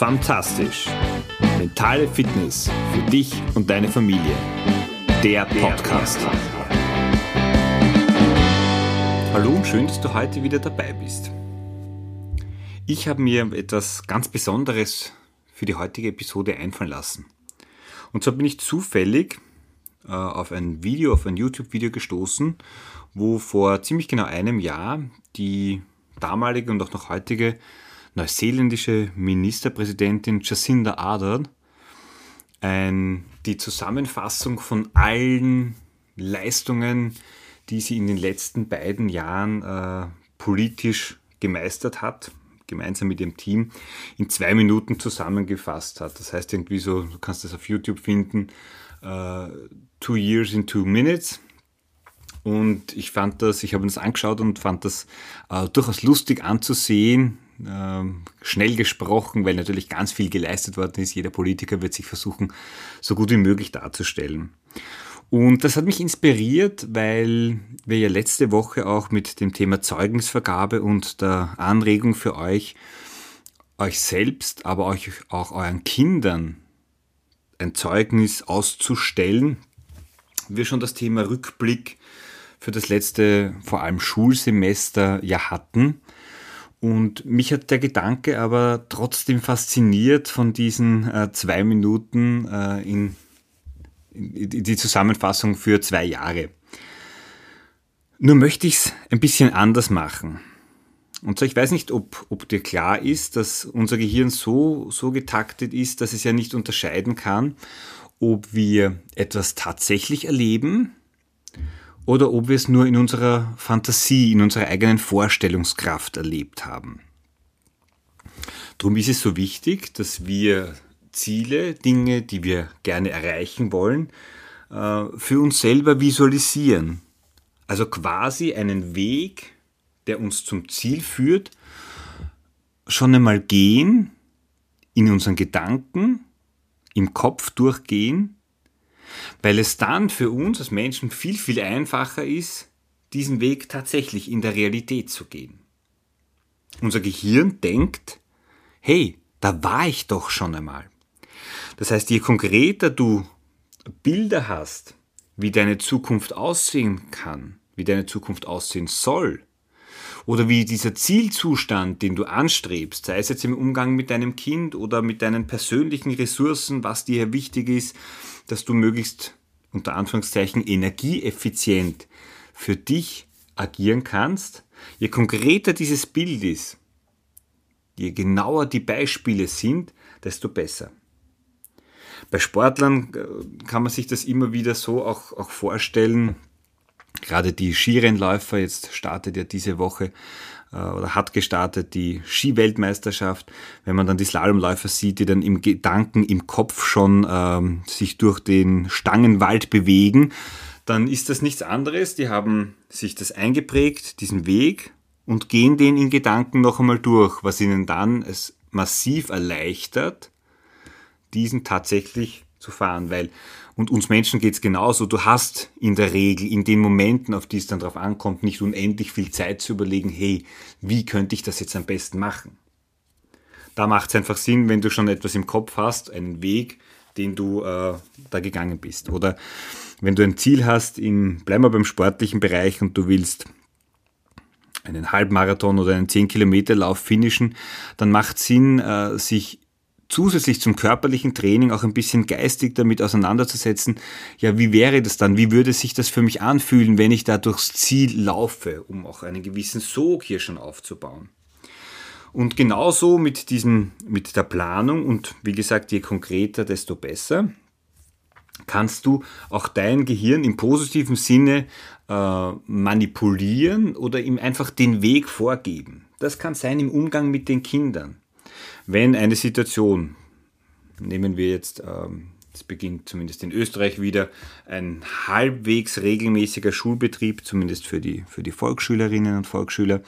Fantastisch. Mentale Fitness für dich und deine Familie. Der Podcast. Hallo und schön, dass du heute wieder dabei bist. Ich habe mir etwas ganz Besonderes für die heutige Episode einfallen lassen. Und zwar bin ich zufällig äh, auf ein Video, auf ein YouTube-Video gestoßen, wo vor ziemlich genau einem Jahr die damalige und auch noch heutige neuseeländische Ministerpräsidentin Jacinda Ardern ein, die Zusammenfassung von allen Leistungen, die sie in den letzten beiden Jahren äh, politisch gemeistert hat, gemeinsam mit ihrem Team, in zwei Minuten zusammengefasst hat. Das heißt irgendwie so, du kannst das auf YouTube finden, äh, Two Years in Two Minutes. Und ich fand das, ich habe das angeschaut und fand das äh, durchaus lustig anzusehen, schnell gesprochen, weil natürlich ganz viel geleistet worden ist. Jeder Politiker wird sich versuchen, so gut wie möglich darzustellen. Und das hat mich inspiriert, weil wir ja letzte Woche auch mit dem Thema Zeugnisvergabe und der Anregung für euch, euch selbst, aber euch auch euren Kindern ein Zeugnis auszustellen, wir schon das Thema Rückblick für das letzte, vor allem Schulsemester ja hatten. Und mich hat der Gedanke aber trotzdem fasziniert von diesen äh, zwei Minuten äh, in, in, die Zusammenfassung für zwei Jahre. Nur möchte ich es ein bisschen anders machen. Und so, ich weiß nicht, ob, ob dir klar ist, dass unser Gehirn so, so getaktet ist, dass es ja nicht unterscheiden kann, ob wir etwas tatsächlich erleben oder ob wir es nur in unserer Fantasie, in unserer eigenen Vorstellungskraft erlebt haben. Darum ist es so wichtig, dass wir Ziele, Dinge, die wir gerne erreichen wollen, äh, für uns selber visualisieren. Also quasi einen Weg, der uns zum Ziel führt, schon einmal gehen, in unseren Gedanken, im Kopf durchgehen weil es dann für uns als Menschen viel, viel einfacher ist, diesen Weg tatsächlich in der Realität zu gehen. Unser Gehirn denkt, hey, da war ich doch schon einmal. Das heißt, je konkreter du Bilder hast, wie deine Zukunft aussehen kann, wie deine Zukunft aussehen soll, oder wie dieser Zielzustand, den du anstrebst, sei es jetzt im Umgang mit deinem Kind oder mit deinen persönlichen Ressourcen, was dir wichtig ist, dass du möglichst unter Anführungszeichen energieeffizient für dich agieren kannst, je konkreter dieses Bild ist, je genauer die Beispiele sind, desto besser. Bei Sportlern äh, kann man sich das immer wieder so auch, auch vorstellen, gerade die Skirennläufer, jetzt startet ja diese Woche oder hat gestartet die Skiweltmeisterschaft, wenn man dann die Slalomläufer sieht, die dann im Gedanken, im Kopf schon ähm, sich durch den Stangenwald bewegen, dann ist das nichts anderes. Die haben sich das eingeprägt, diesen Weg, und gehen den in Gedanken noch einmal durch, was ihnen dann es massiv erleichtert, diesen tatsächlich zu fahren, weil und uns Menschen geht's genauso. Du hast in der Regel in den Momenten, auf die es dann drauf ankommt, nicht unendlich viel Zeit zu überlegen, hey, wie könnte ich das jetzt am besten machen? Da macht es einfach Sinn, wenn du schon etwas im Kopf hast, einen Weg, den du äh, da gegangen bist. Oder wenn du ein Ziel hast, in, bleiben wir beim sportlichen Bereich und du willst einen Halbmarathon oder einen 10 Kilometer Lauf finishen, dann macht Sinn, äh, sich zusätzlich zum körperlichen Training auch ein bisschen geistig damit auseinanderzusetzen, ja, wie wäre das dann? Wie würde sich das für mich anfühlen, wenn ich da durchs Ziel laufe, um auch einen gewissen Sog hier schon aufzubauen? Und genauso mit diesem, mit der Planung und wie gesagt, je konkreter, desto besser, kannst du auch dein Gehirn im positiven Sinne äh, manipulieren oder ihm einfach den Weg vorgeben. Das kann sein im Umgang mit den Kindern. Wenn eine Situation, nehmen wir jetzt, ähm, es beginnt zumindest in Österreich wieder, ein halbwegs regelmäßiger Schulbetrieb, zumindest für die, für die Volksschülerinnen und Volksschüler,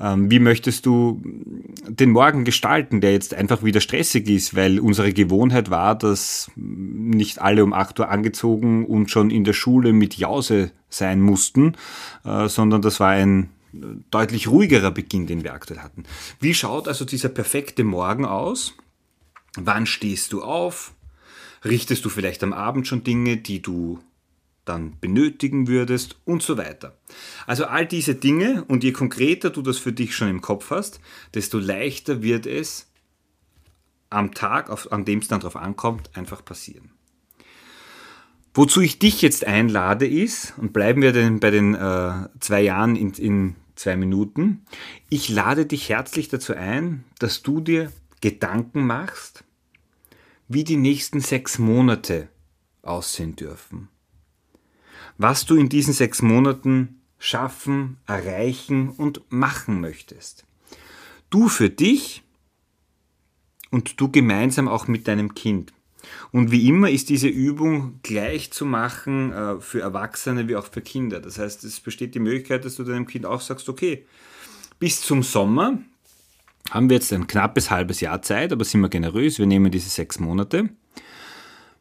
ähm, wie möchtest du den Morgen gestalten, der jetzt einfach wieder stressig ist, weil unsere Gewohnheit war, dass nicht alle um 8 Uhr angezogen und schon in der Schule mit Jause sein mussten, äh, sondern das war ein deutlich ruhigerer Beginn, den wir aktuell hatten. Wie schaut also dieser perfekte Morgen aus? Wann stehst du auf? Richtest du vielleicht am Abend schon Dinge, die du dann benötigen würdest und so weiter. Also all diese Dinge und je konkreter du das für dich schon im Kopf hast, desto leichter wird es am Tag, auf, an dem es dann darauf ankommt, einfach passieren. Wozu ich dich jetzt einlade ist, und bleiben wir denn bei den äh, zwei Jahren in, in zwei Minuten, ich lade dich herzlich dazu ein, dass du dir Gedanken machst, wie die nächsten sechs Monate aussehen dürfen was du in diesen sechs Monaten schaffen, erreichen und machen möchtest. Du für dich und du gemeinsam auch mit deinem Kind. Und wie immer ist diese Übung gleich zu machen äh, für Erwachsene wie auch für Kinder. Das heißt, es besteht die Möglichkeit, dass du deinem Kind auch sagst, okay, bis zum Sommer haben wir jetzt ein knappes halbes Jahr Zeit, aber sind wir generös, wir nehmen diese sechs Monate.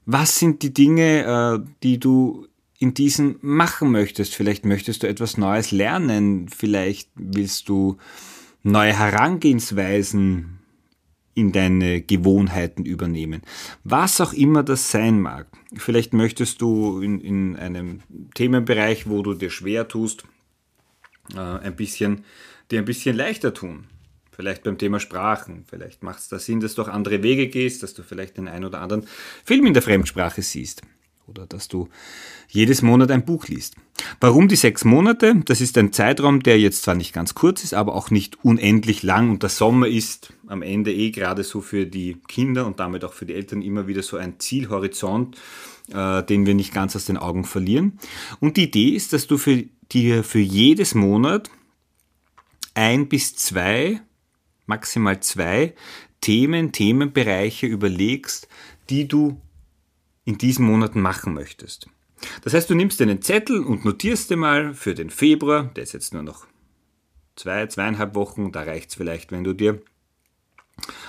Was sind die Dinge, äh, die du in diesen machen möchtest. Vielleicht möchtest du etwas Neues lernen, vielleicht willst du neue Herangehensweisen in deine Gewohnheiten übernehmen. Was auch immer das sein mag. Vielleicht möchtest du in, in einem Themenbereich, wo du dir schwer tust, äh, ein bisschen, dir ein bisschen leichter tun. Vielleicht beim Thema Sprachen. Vielleicht macht es da Sinn, dass du auch andere Wege gehst, dass du vielleicht den einen oder anderen Film in der Fremdsprache siehst oder dass du jedes Monat ein Buch liest. Warum die sechs Monate? Das ist ein Zeitraum, der jetzt zwar nicht ganz kurz ist, aber auch nicht unendlich lang und der Sommer ist am Ende eh gerade so für die Kinder und damit auch für die Eltern immer wieder so ein Zielhorizont, äh, den wir nicht ganz aus den Augen verlieren. Und die Idee ist, dass du für dir für jedes Monat ein bis zwei, maximal zwei Themen, Themenbereiche überlegst, die du in diesen Monaten machen möchtest. Das heißt, du nimmst einen Zettel und notierst dir mal für den Februar, der ist jetzt nur noch zwei, zweieinhalb Wochen, da reicht es vielleicht, wenn du dir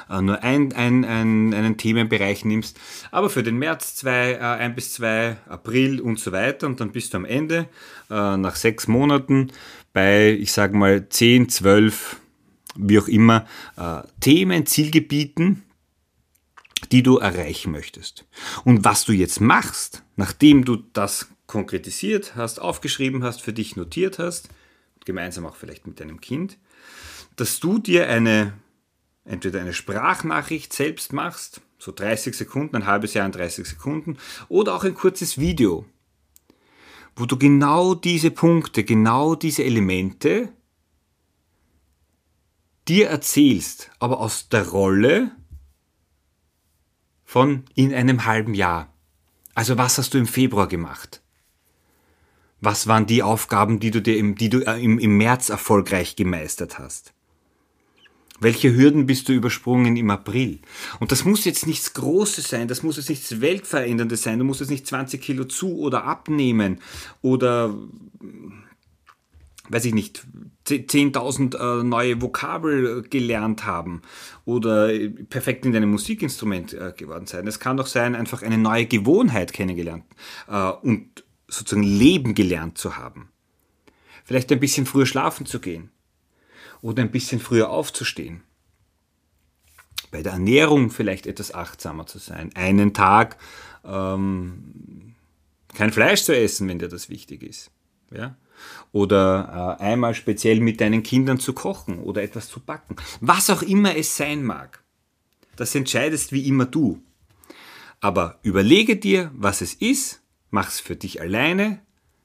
äh, nur ein, ein, ein, einen Themenbereich nimmst, aber für den März zwei, äh, ein bis zwei, April und so weiter und dann bist du am Ende äh, nach sechs Monaten bei, ich sage mal, zehn, zwölf, wie auch immer, äh, Themen, Zielgebieten, die du erreichen möchtest. Und was du jetzt machst, nachdem du das konkretisiert hast, aufgeschrieben hast, für dich notiert hast, gemeinsam auch vielleicht mit deinem Kind, dass du dir eine, entweder eine Sprachnachricht selbst machst, so 30 Sekunden, ein halbes Jahr in 30 Sekunden, oder auch ein kurzes Video, wo du genau diese Punkte, genau diese Elemente dir erzählst, aber aus der Rolle von in einem halben Jahr. Also was hast du im Februar gemacht? Was waren die Aufgaben, die du dir im, die du äh, im, im März erfolgreich gemeistert hast? Welche Hürden bist du übersprungen im April? Und das muss jetzt nichts Großes sein, das muss jetzt nichts Weltveränderndes sein, du musst jetzt nicht 20 Kilo zu oder abnehmen oder weiß ich nicht, 10.000 äh, neue Vokabel gelernt haben oder perfekt in deinem Musikinstrument äh, geworden sein. Es kann doch sein, einfach eine neue Gewohnheit kennengelernt äh, und sozusagen Leben gelernt zu haben. Vielleicht ein bisschen früher schlafen zu gehen oder ein bisschen früher aufzustehen. Bei der Ernährung vielleicht etwas achtsamer zu sein. Einen Tag ähm, kein Fleisch zu essen, wenn dir das wichtig ist. Ja? Oder äh, einmal speziell mit deinen Kindern zu kochen oder etwas zu backen. Was auch immer es sein mag. Das entscheidest wie immer du. Aber überlege dir, was es ist, mach es für dich alleine,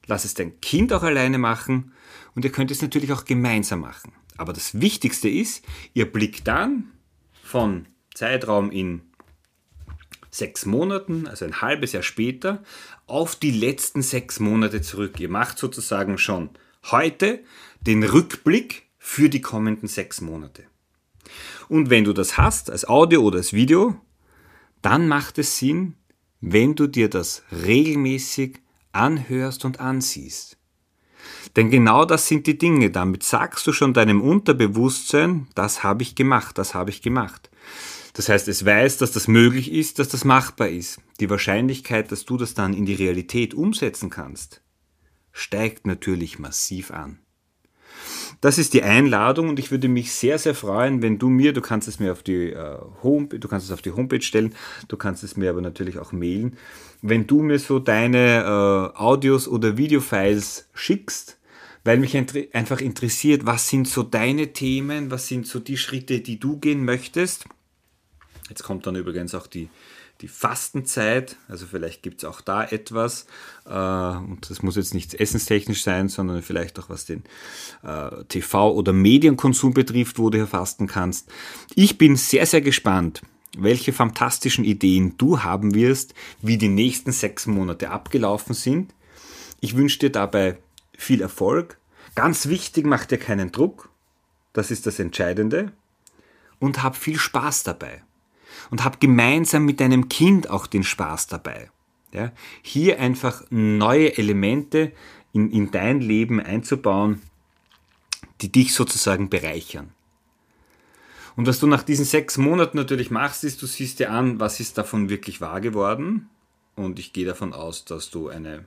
lass es dein Kind auch alleine machen und ihr könnt es natürlich auch gemeinsam machen. Aber das Wichtigste ist, ihr blickt dann von Zeitraum in sechs Monaten, also ein halbes Jahr später, auf die letzten sechs Monate zurück. Ihr macht sozusagen schon heute den Rückblick für die kommenden sechs Monate. Und wenn du das hast, als Audio oder als Video, dann macht es Sinn, wenn du dir das regelmäßig anhörst und ansiehst. Denn genau das sind die Dinge. Damit sagst du schon deinem Unterbewusstsein, das habe ich gemacht, das habe ich gemacht. Das heißt, es weiß, dass das möglich ist, dass das machbar ist. Die Wahrscheinlichkeit, dass du das dann in die Realität umsetzen kannst, steigt natürlich massiv an. das ist die Einladung und ich würde mich sehr, sehr freuen, wenn du mir, du kannst es mir auf die äh, Home, du kannst es auf die Homepage stellen, du kannst es mir aber natürlich auch mailen, wenn du mir so deine äh, Audios oder Videofiles schickst, weil mich einfach interessiert, was sind so deine Themen, was sind so die Schritte, die du gehen möchtest. Jetzt kommt dann übrigens auch die die Fastenzeit, also vielleicht gibt es auch da etwas, äh, und das muss jetzt nicht essenstechnisch sein, sondern vielleicht auch was den äh, TV- oder Medienkonsum betrifft, wo du hier fasten kannst. Ich bin sehr, sehr gespannt, welche fantastischen Ideen du haben wirst, wie die nächsten sechs Monate abgelaufen sind. Ich wünsche dir dabei viel Erfolg. Ganz wichtig, mach dir keinen Druck. Das ist das Entscheidende. Und hab viel Spaß dabei und hab gemeinsam mit deinem Kind auch den Spaß dabei. Ja, hier einfach neue Elemente in, in dein Leben einzubauen, die dich sozusagen bereichern. Und was du nach diesen sechs Monaten natürlich machst, ist, du siehst dir an, was ist davon wirklich wahr geworden. Und ich gehe davon aus, dass du eine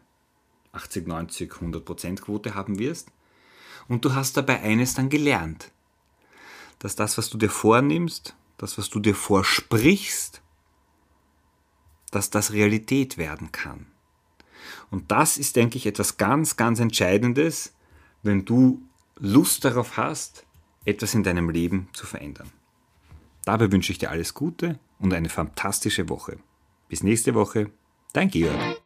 80, 90, 100 Prozent Quote haben wirst. Und du hast dabei eines dann gelernt, dass das, was du dir vornimmst, das, was du dir vorsprichst, dass das Realität werden kann. Und das ist, denke ich, etwas ganz, ganz Entscheidendes, wenn du Lust darauf hast, etwas in deinem Leben zu verändern. Dabei wünsche ich dir alles Gute und eine fantastische Woche. Bis nächste Woche, dein Georg.